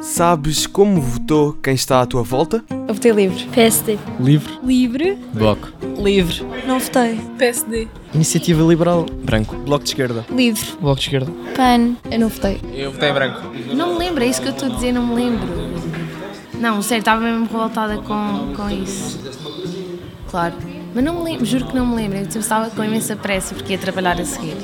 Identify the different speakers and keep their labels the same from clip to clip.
Speaker 1: Sabes como votou quem está à tua volta?
Speaker 2: Eu votei livre.
Speaker 3: PSD.
Speaker 4: Livre.
Speaker 3: Livre.
Speaker 4: Bloco.
Speaker 2: Livre.
Speaker 3: Não votei.
Speaker 2: PSD.
Speaker 4: Iniciativa Liberal.
Speaker 1: Branco.
Speaker 4: Bloco de Esquerda.
Speaker 3: Livre.
Speaker 4: Bloco de Esquerda.
Speaker 3: PAN. Eu não votei.
Speaker 4: Eu votei branco.
Speaker 5: Não me lembro, é isso que eu estou a dizer, não me lembro. Não, sério, estava mesmo revoltada com, com isso. Claro. Mas não me lembro, juro que não me lembro. Eu estava com imensa pressa porque ia trabalhar a seguir.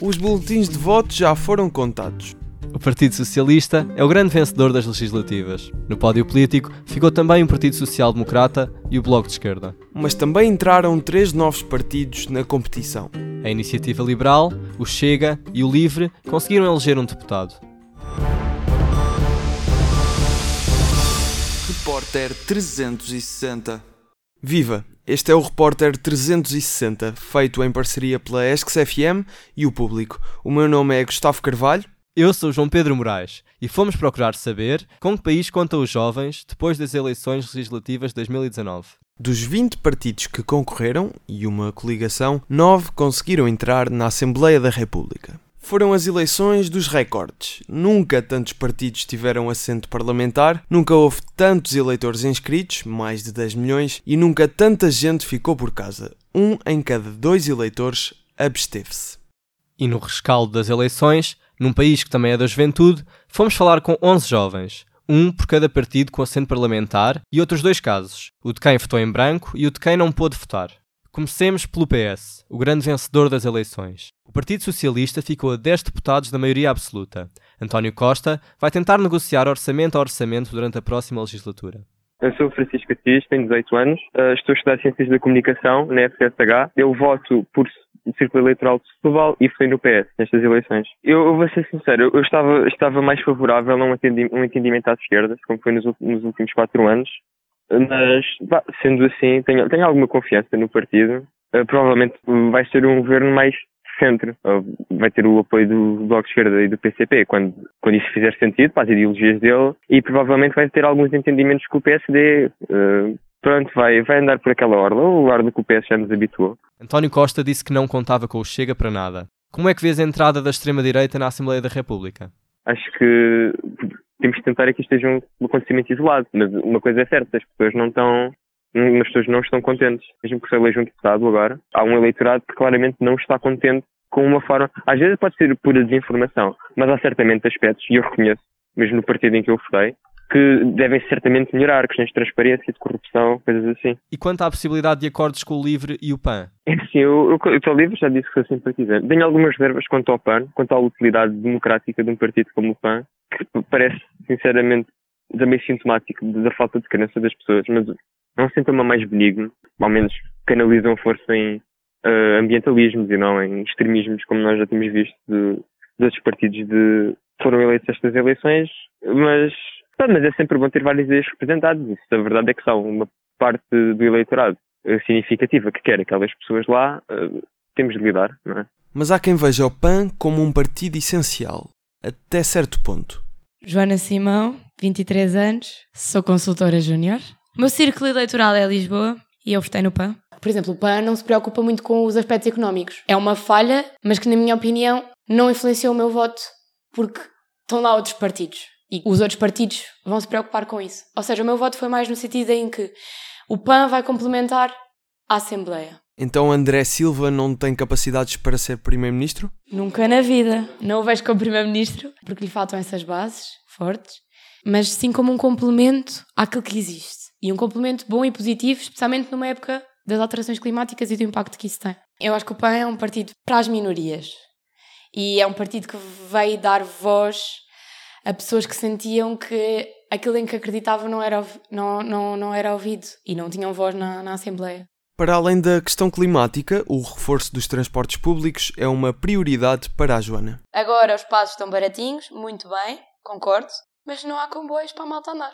Speaker 1: Os boletins de voto já foram contados.
Speaker 6: O Partido Socialista é o grande vencedor das legislativas. No pódio político ficou também o Partido Social Democrata e o Bloco de Esquerda.
Speaker 1: Mas também entraram três novos partidos na competição.
Speaker 6: A Iniciativa Liberal, o Chega e o Livre conseguiram eleger um deputado.
Speaker 7: Repórter 360.
Speaker 1: Viva! Este é o Repórter 360, feito em parceria pela Esques FM e o público. O meu nome é Gustavo Carvalho.
Speaker 6: Eu sou João Pedro Moraes e fomos procurar saber com que país contam os jovens depois das eleições legislativas de 2019.
Speaker 1: Dos 20 partidos que concorreram, e uma coligação, 9 conseguiram entrar na Assembleia da República. Foram as eleições dos recordes. Nunca tantos partidos tiveram assento parlamentar, nunca houve tantos eleitores inscritos, mais de 10 milhões, e nunca tanta gente ficou por casa. Um em cada dois eleitores absteve-se.
Speaker 6: E no rescaldo das eleições, num país que também é da juventude, fomos falar com 11 jovens, um por cada partido com assento parlamentar e outros dois casos, o de quem votou em branco e o de quem não pôde votar. Comecemos pelo PS, o grande vencedor das eleições. O Partido Socialista ficou a 10 deputados da maioria absoluta. António Costa vai tentar negociar orçamento a orçamento durante a próxima legislatura.
Speaker 8: Eu sou Francisco Assis, tenho 18 anos, uh, estou a estudar Ciências da Comunicação na FCSH. Eu voto por Círculo Eleitoral de Setúbal e votei no PS nestas eleições. Eu, eu vou ser sincero, eu estava, estava mais favorável a um, um entendimento à esquerda, como foi nos, nos últimos quatro anos, mas, sendo assim, tenho, tenho alguma confiança no partido. Uh, provavelmente vai ser um governo mais centro. Vai ter o apoio do Bloco de Esquerda e do PCP quando, quando isso fizer sentido para as ideologias dele e provavelmente vai ter alguns entendimentos com o PSD. Uh, pronto, vai, vai andar por aquela orla, o orla que o PS já nos habituou.
Speaker 6: António Costa disse que não contava com o Chega para nada. Como é que vês a entrada da extrema-direita na Assembleia da República?
Speaker 8: Acho que temos que tentar que isto seja um acontecimento isolado, mas uma coisa é certa, as pessoas não estão as pessoas não estão contentes. Mesmo que se eleja um deputado agora, há um eleitorado que claramente não está contente com uma forma. Às vezes pode ser pura desinformação, mas há certamente aspectos, e eu reconheço, mesmo no partido em que eu votei, que devem certamente melhorar, questões de transparência, de corrupção, coisas assim.
Speaker 6: E quanto à possibilidade de acordos com o LIVRE e o PAN?
Speaker 8: É sim, eu, eu, eu livre, já disse que sou simpatizante. Tenho algumas reservas quanto ao PAN, quanto à utilidade democrática de um partido como o PAN, que parece, sinceramente, também sintomático da falta de crença das pessoas, mas é um sintoma mais benigno, ao menos canalizam força em uh, ambientalismos e não em extremismos, como nós já temos visto de, de outros partidos de foram eleitos estas eleições, mas, mas é sempre bom ter várias ideias representadas. Isso, a verdade é que são uma parte do eleitorado uh, significativa que quer aquelas pessoas lá, uh, temos de lidar, não é?
Speaker 1: Mas há quem veja o PAN como um partido essencial, até certo ponto.
Speaker 9: Joana Simão, 23 anos, sou consultora júnior. O meu círculo eleitoral é Lisboa e eu votei no PAN.
Speaker 10: Por exemplo, o PAN não se preocupa muito com os aspectos económicos. É uma falha, mas que, na minha opinião, não influenciou o meu voto, porque estão lá outros partidos. E os outros partidos vão se preocupar com isso. Ou seja, o meu voto foi mais no sentido em que o PAN vai complementar a Assembleia.
Speaker 1: Então André Silva não tem capacidades para ser Primeiro-Ministro?
Speaker 10: Nunca na vida. Não o vejo como Primeiro-Ministro, porque lhe faltam essas bases fortes, mas sim como um complemento àquilo que existe. E um complemento bom e positivo, especialmente numa época das alterações climáticas e do impacto que isso tem. Eu acho que o PAN é um partido para as minorias. E é um partido que veio dar voz a pessoas que sentiam que aquilo em que acreditavam não era, não, não, não era ouvido e não tinham voz na, na Assembleia.
Speaker 1: Para além da questão climática, o reforço dos transportes públicos é uma prioridade para a Joana.
Speaker 10: Agora os passos estão baratinhos, muito bem, concordo, mas não há comboios para a malta andar.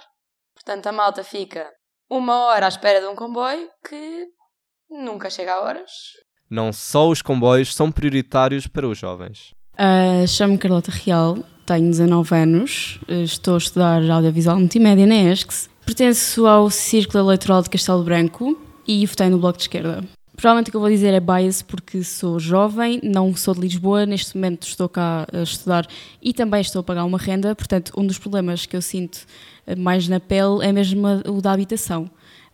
Speaker 10: Portanto, a malta fica uma hora à espera de um comboio que nunca chega a horas.
Speaker 6: Não só os comboios são prioritários para os jovens.
Speaker 11: Uh, Chamo-me Carlota Real, tenho 19 anos, estou a estudar audiovisual multimédia na ESCS, pertenço ao Círculo Eleitoral de Castelo Branco e votei no Bloco de Esquerda. Provavelmente o que eu vou dizer é bias porque sou jovem, não sou de Lisboa, neste momento estou cá a estudar e também estou a pagar uma renda, portanto, um dos problemas que eu sinto eh, mais na pele é mesmo o da habitação.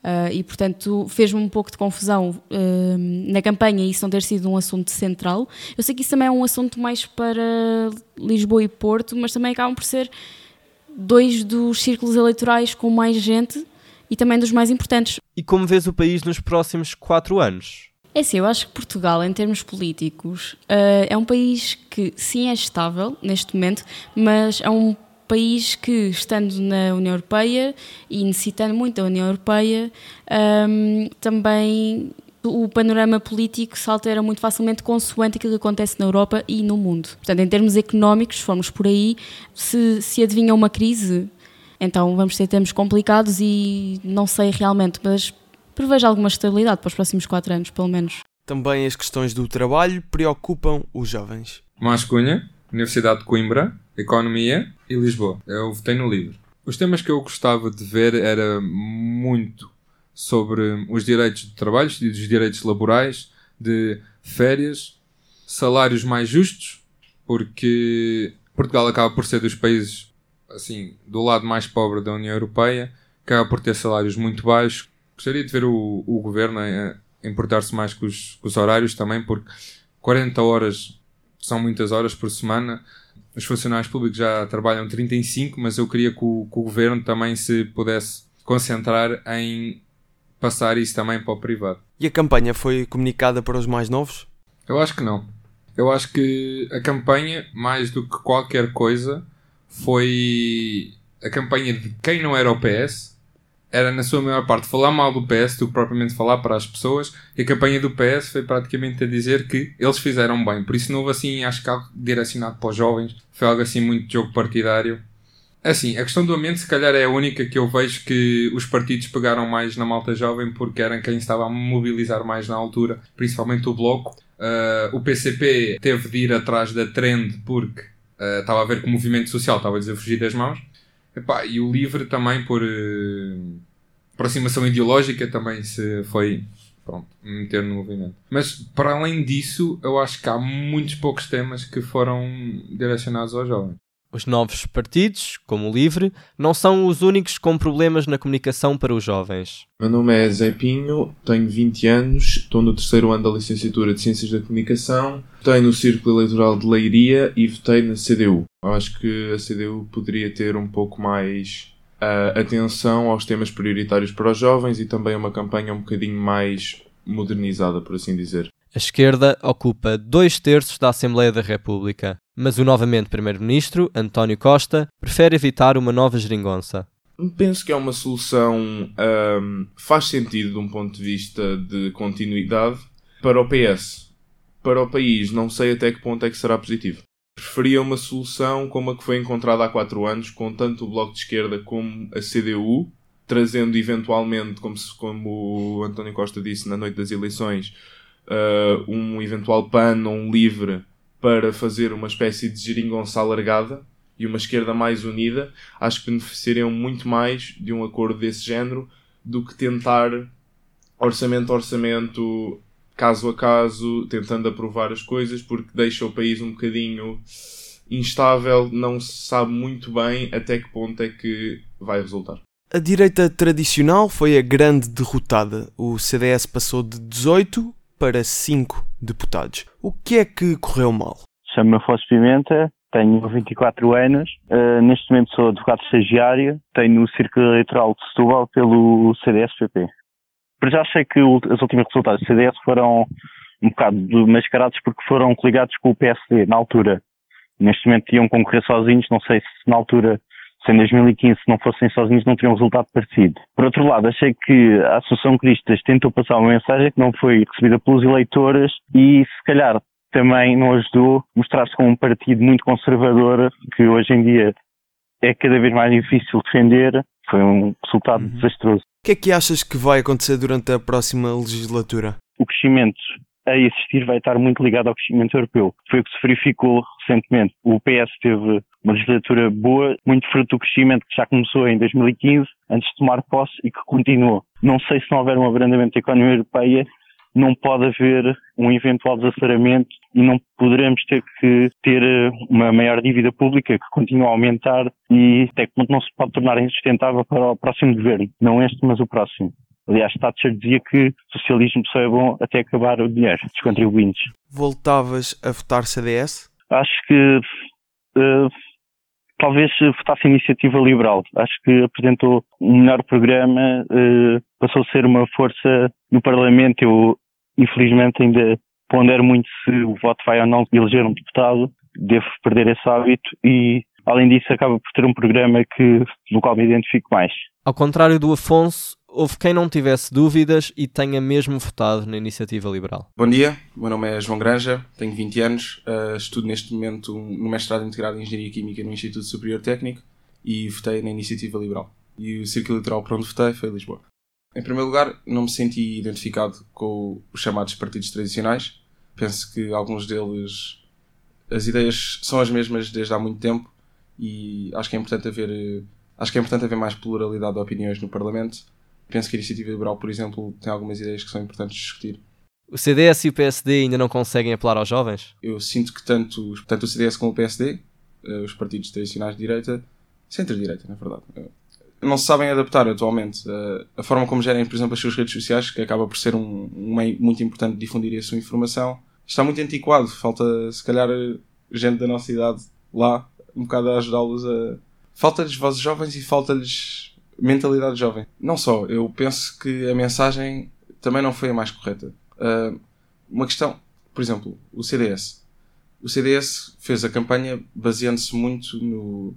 Speaker 11: Uh, e, portanto, fez-me um pouco de confusão uh, na campanha isso não ter sido um assunto central. Eu sei que isso também é um assunto mais para Lisboa e Porto, mas também acabam por ser dois dos círculos eleitorais com mais gente e também dos mais importantes.
Speaker 6: E como vês o país nos próximos quatro anos?
Speaker 11: É assim, eu acho que Portugal, em termos políticos, uh, é um país que sim é estável neste momento, mas é um país que, estando na União Europeia e necessitando muito da União Europeia, um, também o panorama político se altera muito facilmente consoante aquilo que acontece na Europa e no mundo. Portanto, em termos económicos, se formos por aí, se, se adivinha uma crise, então vamos ter tempos complicados e não sei realmente, mas prevejo alguma estabilidade para os próximos quatro anos, pelo menos.
Speaker 1: Também as questões do trabalho preocupam os jovens.
Speaker 2: Mascunha, Universidade de Coimbra, Economia e Lisboa. Eu votei no livro. Os temas que eu gostava de ver era muito sobre os direitos de trabalho e dos direitos laborais, de férias, salários mais justos, porque Portugal acaba por ser dos países assim do lado mais pobre da União Europeia, acaba por ter salários muito baixos. Gostaria de ver o, o governo importar-se mais com os, com os horários também, porque 40 horas são muitas horas por semana os funcionários públicos já trabalham 35, mas eu queria que o, que o governo também se pudesse concentrar em passar isso também para o privado.
Speaker 1: E a campanha foi comunicada para os mais novos?
Speaker 2: Eu acho que não. Eu acho que a campanha, mais do que qualquer coisa, foi a campanha de quem não era o PS era na sua maior parte falar mal do PS do que propriamente falar para as pessoas e a campanha do PS foi praticamente a dizer que eles fizeram bem, por isso não houve assim, acho que algo direcionado para os jovens, foi algo assim muito jogo partidário. Assim, a questão do ambiente se calhar é a única que eu vejo que os partidos pegaram mais na malta jovem porque eram quem estava a mobilizar mais na altura, principalmente o Bloco. Uh, o PCP teve de ir atrás da trend porque uh, estava a ver que o movimento social estava a dizer fugir das mãos Epá, e o livre também por uh, aproximação ideológica também se foi pronto, meter no movimento. Mas para além disso, eu acho que há muitos poucos temas que foram direcionados aos jovens.
Speaker 6: Os novos partidos, como o LIVRE, não são os únicos com problemas na comunicação para os jovens.
Speaker 3: Meu nome é Zé Pinho, tenho 20 anos, estou no terceiro ano da licenciatura de Ciências da Comunicação, votei no Círculo Eleitoral de Leiria e votei na CDU. Acho que a CDU poderia ter um pouco mais uh, atenção aos temas prioritários para os jovens e também uma campanha um bocadinho mais modernizada, por assim dizer.
Speaker 6: A esquerda ocupa dois terços da Assembleia da República, mas o novamente Primeiro-Ministro, António Costa, prefere evitar uma nova geringonça.
Speaker 3: Penso que é uma solução um, faz sentido de um ponto de vista de continuidade para o PS. Para o país, não sei até que ponto é que será positivo. Preferia uma solução como a que foi encontrada há quatro anos, com tanto o Bloco de Esquerda como a CDU, trazendo eventualmente, como, se, como o António Costa disse na noite das eleições, uh, um eventual PAN ou um LIVRE para fazer uma espécie de geringonça alargada e uma esquerda mais unida, acho que beneficiariam muito mais de um acordo desse género do que tentar orçamento a orçamento, caso a caso, tentando aprovar as coisas, porque deixa o país um bocadinho instável, não se sabe muito bem até que ponto é que vai resultar.
Speaker 1: A direita tradicional foi a grande derrotada. O CDS passou de 18 para 5 deputados. O que é que correu mal?
Speaker 12: Chamo-me Afonso Pimenta, tenho 24 anos, uh, neste momento sou advogado estagiário, tenho o Círculo Eleitoral de Setúbal pelo CDS-PP. Mas já sei que os últimos resultados do CDS foram um bocado mascarados porque foram coligados com o PSD na altura. Neste momento iam concorrer sozinhos, não sei se na altura se em 2015 se não fossem sozinhos não teriam um resultado parecido. Por outro lado, achei que a Associação Cristas tentou passar uma mensagem que não foi recebida pelos eleitores e se calhar também não ajudou a mostrar-se como um partido muito conservador que hoje em dia é cada vez mais difícil defender. Foi um resultado uhum. desastroso.
Speaker 1: O que é que achas que vai acontecer durante a próxima legislatura?
Speaker 12: O crescimento a existir vai estar muito ligado ao crescimento europeu. Foi o que se verificou recentemente. O PS teve uma legislatura boa, muito fruto do crescimento que já começou em 2015, antes de tomar posse e que continuou. Não sei se não houver um abrandamento da economia europeia, não pode haver um eventual desaceleramento e não poderemos ter que ter eh, uma maior dívida pública que continua a aumentar e até que ponto não se pode tornar insustentável para o próximo governo. Não este, mas o próximo. Aliás, Thatcher dizia que o socialismo só é bom até acabar o dinheiro dos contribuintes.
Speaker 1: Voltavas a votar CDS?
Speaker 12: Acho que uh, talvez votasse a iniciativa liberal. Acho que apresentou um melhor programa, uh, passou a ser uma força no Parlamento. Eu, infelizmente, ainda pondero muito se o voto vai ou não eleger um deputado. Devo perder esse hábito e, além disso, acaba por ter um programa que, do qual me identifico mais.
Speaker 6: Ao contrário do Afonso, houve quem não tivesse dúvidas e tenha mesmo votado na iniciativa liberal.
Speaker 13: Bom dia, meu nome é João Granja, tenho 20 anos, uh, estudo neste momento no mestrado integrado em Engenharia Química no Instituto Superior Técnico e votei na iniciativa liberal. E o círculo eleitoral para onde votei foi Lisboa. Em primeiro lugar, não me senti identificado com os chamados partidos tradicionais. Penso que alguns deles, as ideias são as mesmas desde há muito tempo e acho que é importante haver, acho que é importante haver mais pluralidade de opiniões no Parlamento penso que a Iniciativa Liberal, por exemplo, tem algumas ideias que são importantes de discutir.
Speaker 6: O CDS e o PSD ainda não conseguem apelar aos jovens?
Speaker 13: Eu sinto que tanto, tanto o CDS como o PSD, eh, os partidos tradicionais de direita, centro-direita, na verdade, eh, não se sabem adaptar atualmente. Eh, a forma como gerem, por exemplo, as suas redes sociais, que acaba por ser um, um meio muito importante de difundir a sua informação, está muito antiquado. Falta, se calhar, gente da nossa idade lá, um bocado a ajudá-los a. Falta-lhes vozes jovens e falta-lhes mentalidade jovem. Não só, eu penso que a mensagem também não foi a mais correta. Uh, uma questão, por exemplo, o CDS. O CDS fez a campanha baseando-se muito no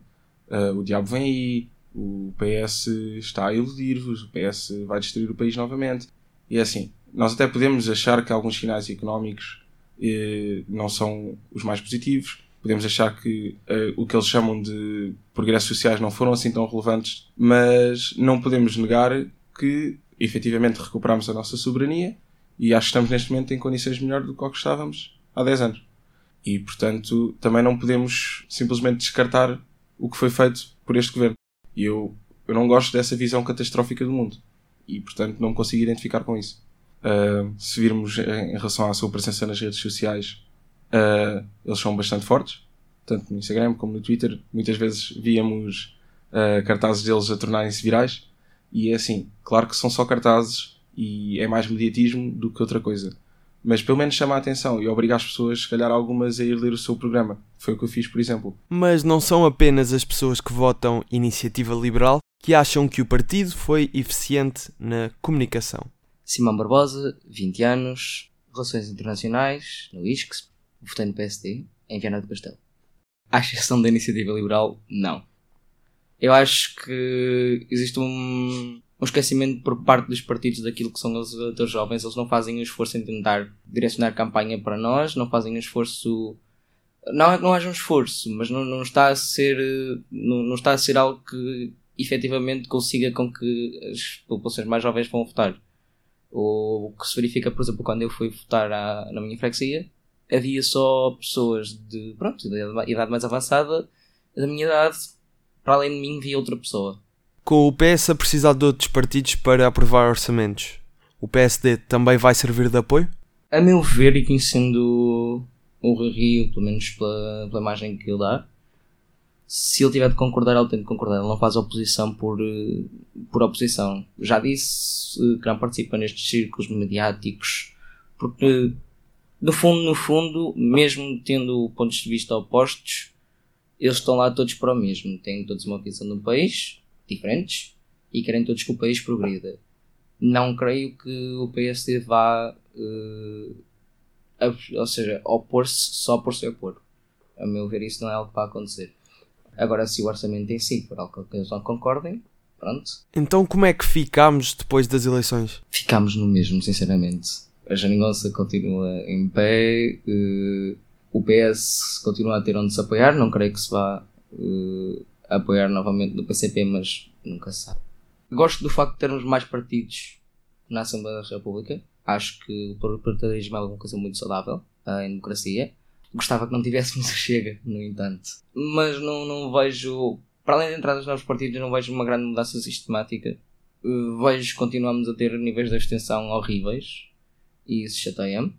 Speaker 13: uh, o diabo vem aí, o PS está a iludir-vos, o PS vai destruir o país novamente. E é assim, nós até podemos achar que alguns sinais económicos eh, não são os mais positivos, podemos achar que uh, o que eles chamam de progressos sociais não foram assim tão relevantes, mas não podemos negar que efetivamente recuperamos a nossa soberania e acho que estamos neste momento em condições melhores do que estávamos há 10 anos. E, portanto, também não podemos simplesmente descartar o que foi feito por este governo. E eu, eu não gosto dessa visão catastrófica do mundo. E, portanto, não me consigo identificar com isso. Uh, se virmos em relação à sua presença nas redes sociais, Uh, eles são bastante fortes, tanto no Instagram como no Twitter. Muitas vezes víamos uh, cartazes deles a tornarem-se virais. E é assim, claro que são só cartazes e é mais mediatismo do que outra coisa. Mas pelo menos chama a atenção e obriga as pessoas, se calhar algumas, a ir ler o seu programa. Foi o que eu fiz, por exemplo.
Speaker 1: Mas não são apenas as pessoas que votam Iniciativa Liberal que acham que o partido foi eficiente na comunicação.
Speaker 14: Simão Barbosa, 20 anos, Relações Internacionais, no ISCS, votei no PSD, em Viana do Castelo. À exceção da iniciativa liberal, não. Eu acho que existe um, um esquecimento por parte dos partidos daquilo que são os eleitores jovens. Eles não fazem o esforço em tentar direcionar campanha para nós, não fazem o esforço. Não é que não haja um esforço, mas não, não está a ser não, não está a ser algo que efetivamente consiga com que as populações mais jovens vão votar. O que se verifica, por exemplo, quando eu fui votar à, na minha freguesia, havia só pessoas de, pronto, da idade mais avançada, da minha idade, para além de mim, via outra pessoa.
Speaker 1: Com o PS a precisar de outros partidos para aprovar orçamentos, o PSD também vai servir de apoio?
Speaker 14: A meu ver, e conhecendo o Rio, pelo menos pela, pela imagem que ele dá, se ele tiver de concordar, ele tem de concordar. Ele não faz oposição por, por oposição. Já disse que não participa nestes círculos mediáticos porque no fundo, no fundo, mesmo tendo pontos de vista opostos, eles estão lá todos para o mesmo. Têm todos uma visão do país, diferentes, e querem todos que o país progrida. Não creio que o PSD vá, uh, ou seja, opor-se só por se opor. A meu ver, isso não é algo que vai acontecer. Agora, se o orçamento em si for algo que eles não concordem, pronto.
Speaker 1: Então, como é que ficámos depois das eleições?
Speaker 14: Ficámos no mesmo, sinceramente a Jeringonça continua em pé, uh, o PS continua a ter onde se apoiar, não creio que se vá uh, apoiar novamente no PCP, mas nunca se sabe. Gosto do facto de termos mais partidos na Assembleia da República. Acho que o parlamentarismo é alguma coisa muito saudável uh, em democracia. Gostava que não tivéssemos a Chega, no entanto. Mas não, não vejo, para além de entradas novos partidos, não vejo uma grande mudança sistemática. Uh, vejo continuamos a ter níveis de abstenção horríveis e isso chateia-me,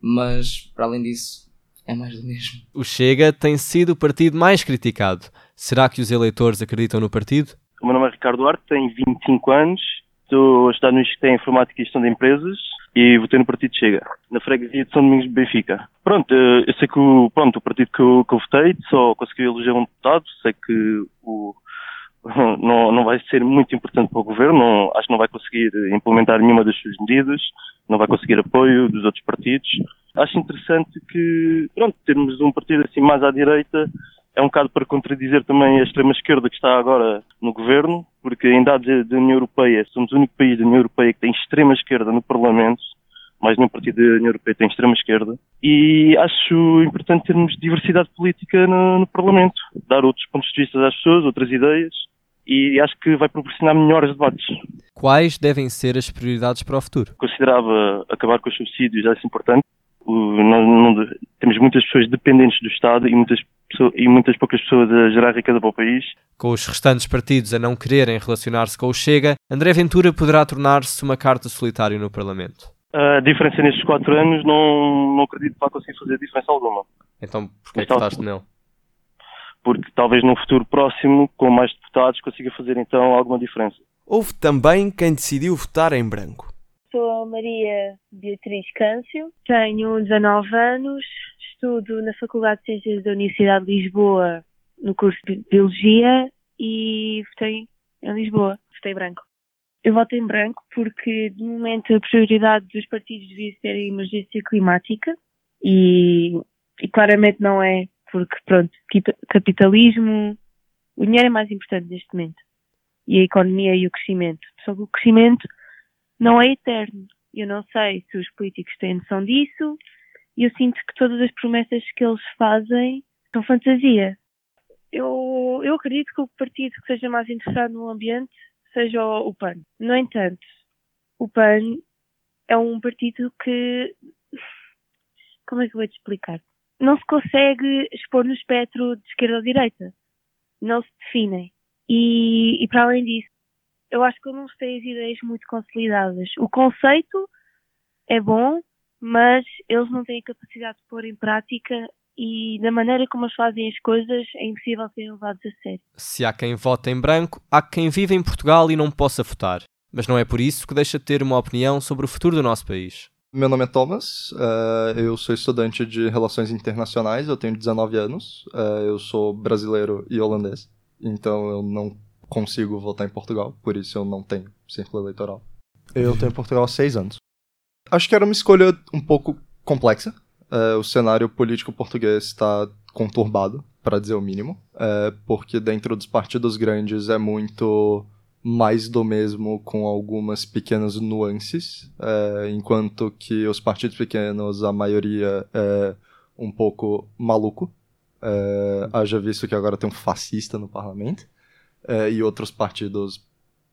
Speaker 14: mas para além disso, é mais do mesmo.
Speaker 6: O Chega tem sido o partido mais criticado. Será que os eleitores acreditam no partido?
Speaker 15: O meu nome é Ricardo Duarte, tenho 25 anos, estou a estudar no Instituto de Informática e Gestão de Empresas e votei no Partido Chega, na freguesia de São Domingos de Benfica. Pronto, eh, eu sei que o, pronto, o partido que eu, que eu votei só conseguiu eleger um deputado, sei que o, não, não vai ser muito importante para o governo, não, acho que não vai conseguir implementar nenhuma das suas medidas, não vai conseguir apoio dos outros partidos. Acho interessante que, pronto, termos um partido assim mais à direita é um bocado para contradizer também a extrema-esquerda que está agora no governo, porque em dados da União Europeia, somos o único país da União Europeia que tem extrema-esquerda no Parlamento, mais nenhum partido da União Europeia tem extrema-esquerda, e acho importante termos diversidade política no, no Parlamento, dar outros pontos de vista às pessoas, outras ideias, e acho que vai proporcionar melhores debates.
Speaker 6: Quais devem ser as prioridades para o futuro?
Speaker 15: Considerava acabar com os subsídios, acho importante. O, não, não, temos muitas pessoas dependentes do Estado e muitas, e muitas poucas pessoas a gerar riqueza para o país.
Speaker 6: Com os restantes partidos a não quererem relacionar-se com o Chega, André Ventura poderá tornar-se uma carta solitária no Parlamento.
Speaker 15: A diferença nestes quatro anos não, não acredito que vá conseguir fazer diferença alguma.
Speaker 6: Então, porquê que votaste nele?
Speaker 15: Porque talvez num futuro próximo, com mais deputados, consiga fazer então alguma diferença.
Speaker 1: Houve também quem decidiu votar em branco.
Speaker 16: Sou a Maria Beatriz Câncio, tenho 19 anos, estudo na Faculdade de Ciências da Universidade de Lisboa, no curso de Biologia, e votei em Lisboa, votei branco. Eu voto em branco porque, de momento, a prioridade dos partidos devia ser a emergência climática e, e claramente não é porque pronto, capitalismo, o dinheiro é mais importante neste momento. E a economia e o crescimento. Só que o crescimento não é eterno. Eu não sei se os políticos têm noção disso e eu sinto que todas as promessas que eles fazem são fantasia. Eu, eu acredito que o partido que seja mais interessado no ambiente seja o, o PAN. No entanto, o PAN é um partido que. Como é que eu vou te explicar? Não se consegue expor no espectro de esquerda ou direita. Não se definem. E, e para além disso, eu acho que não têm as ideias muito consolidadas. O conceito é bom, mas eles não têm a capacidade de pôr em prática e da maneira como eles fazem as coisas é impossível serem levados a sério.
Speaker 6: Se há quem vote em branco, há quem vive em Portugal e não possa votar. Mas não é por isso que deixa de ter uma opinião sobre o futuro do nosso país.
Speaker 17: Meu nome é Thomas, uh, eu sou estudante de Relações Internacionais, eu tenho 19 anos, uh, eu sou brasileiro e holandês, então eu não consigo votar em Portugal, por isso eu não tenho círculo eleitoral. Eu tenho Portugal há 6 anos. Acho que era uma escolha um pouco complexa, uh, o cenário político português está conturbado, para dizer o mínimo, porque dentro dos partidos grandes é muito mais do mesmo com algumas pequenas nuances, é, enquanto que os partidos pequenos, a maioria é um pouco maluco. É, haja visto que agora tem um fascista no parlamento, é, e outros partidos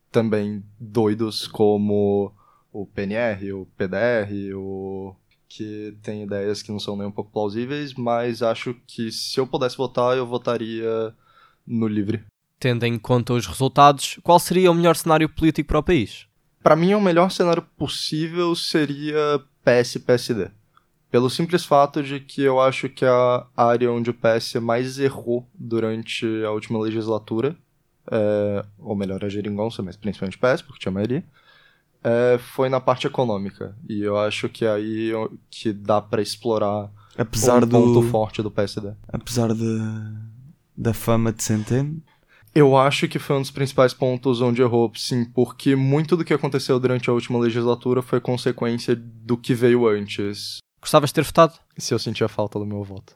Speaker 17: também doidos, como o PNR, o PDR, o que tem ideias que não são nem um pouco plausíveis, mas acho que se eu pudesse votar, eu votaria no livre.
Speaker 6: Tendo em conta os resultados, qual seria o melhor cenário político para o país?
Speaker 17: Para mim, o melhor cenário possível seria PS-PSD. Pelo simples fato de que eu acho que a área onde o PS mais errou durante a última legislatura, é, ou melhor, a geringonça, mas principalmente o PS, porque tinha maioria, é, foi na parte econômica. E eu acho que é aí que dá para explorar
Speaker 1: apesar
Speaker 17: um
Speaker 1: do
Speaker 17: ponto forte do PSD.
Speaker 1: Apesar de, da fama de Centeno,
Speaker 17: eu acho que foi um dos principais pontos onde errou, sim, porque muito do que aconteceu durante a última legislatura foi consequência do que veio antes.
Speaker 6: Gostavas de ter votado?
Speaker 17: Se eu sentia falta do meu voto.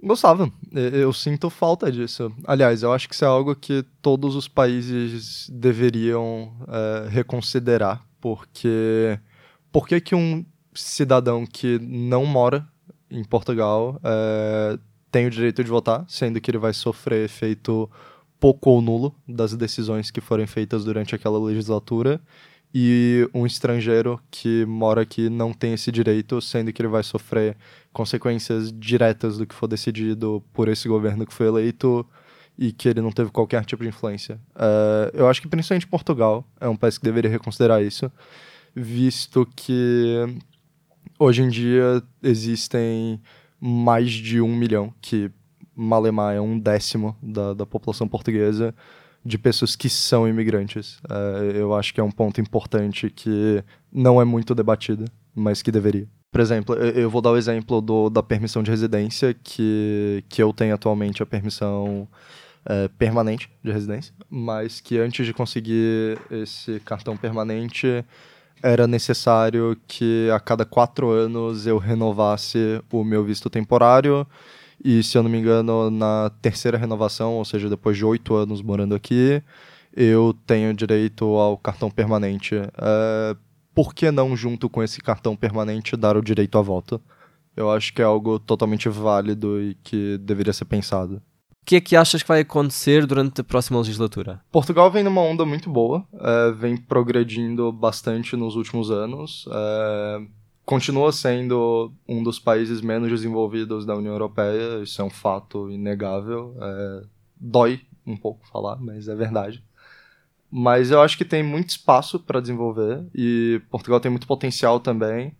Speaker 17: Gostava. Eu sinto falta disso. Aliás, eu acho que isso é algo que todos os países deveriam é, reconsiderar, porque por que, que um cidadão que não mora em Portugal é, tem o direito de votar, sendo que ele vai sofrer efeito pouco ou nulo das decisões que forem feitas durante aquela legislatura, e um estrangeiro que mora aqui não tem esse direito, sendo que ele vai sofrer consequências diretas do que for decidido por esse governo que foi eleito e que ele não teve qualquer tipo de influência. Uh, eu acho que principalmente Portugal é um país que deveria reconsiderar isso. visto que hoje em dia existem mais de um milhão, que Malemar é um décimo da, da população portuguesa, de pessoas que são imigrantes. É, eu acho que é um ponto importante que não é muito debatido, mas que deveria. Por exemplo, eu vou dar o exemplo do, da permissão de residência, que, que eu tenho atualmente a permissão é, permanente de residência, mas que antes de conseguir esse cartão permanente era necessário que a cada quatro anos eu renovasse o meu visto temporário. E se eu não me engano, na terceira renovação, ou seja, depois de oito anos morando aqui, eu tenho direito ao cartão permanente. É, por que não, junto com esse cartão permanente, dar o direito à volta? Eu acho que é algo totalmente válido e que deveria ser pensado.
Speaker 6: Que é que achas que vai acontecer durante a próxima legislatura?
Speaker 17: Portugal vem numa onda muito boa, é, vem progredindo bastante nos últimos anos, é, continua sendo um dos países menos desenvolvidos da União Europeia, isso é um fato inegável. É, dói um pouco falar, mas é verdade. Mas eu acho que tem muito espaço para desenvolver e Portugal tem muito potencial também.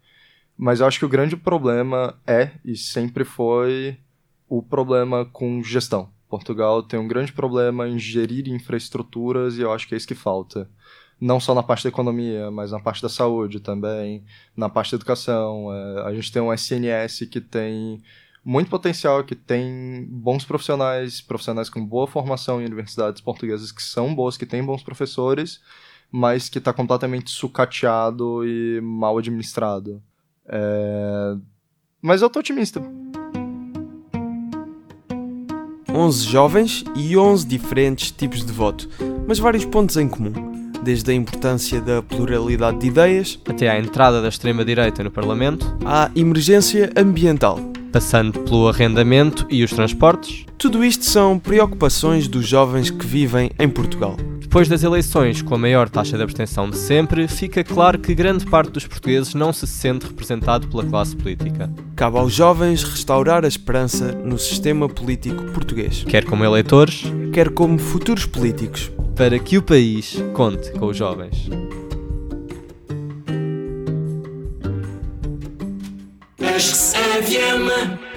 Speaker 17: Mas eu acho que o grande problema é e sempre foi o problema com gestão. Portugal tem um grande problema em gerir infraestruturas e eu acho que é isso que falta. Não só na parte da economia, mas na parte da saúde também, na parte da educação. É, a gente tem um SNS que tem muito potencial, que tem bons profissionais, profissionais com boa formação em universidades portuguesas que são boas, que têm bons professores, mas que está completamente sucateado e mal administrado. É... Mas eu tô otimista.
Speaker 1: 11 jovens e 11 diferentes tipos de voto, mas vários pontos em comum desde a importância da pluralidade de ideias
Speaker 6: até à entrada da extrema-direita no Parlamento,
Speaker 1: à emergência ambiental
Speaker 6: passando pelo arrendamento e os transportes.
Speaker 1: Tudo isto são preocupações dos jovens que vivem em Portugal.
Speaker 6: Depois das eleições com a maior taxa de abstenção de sempre, fica claro que grande parte dos portugueses não se sente representado pela classe política.
Speaker 1: Cabe aos jovens restaurar a esperança no sistema político português.
Speaker 6: Quer como eleitores,
Speaker 1: quer como futuros políticos.
Speaker 6: Para que o país conte com os jovens. FM.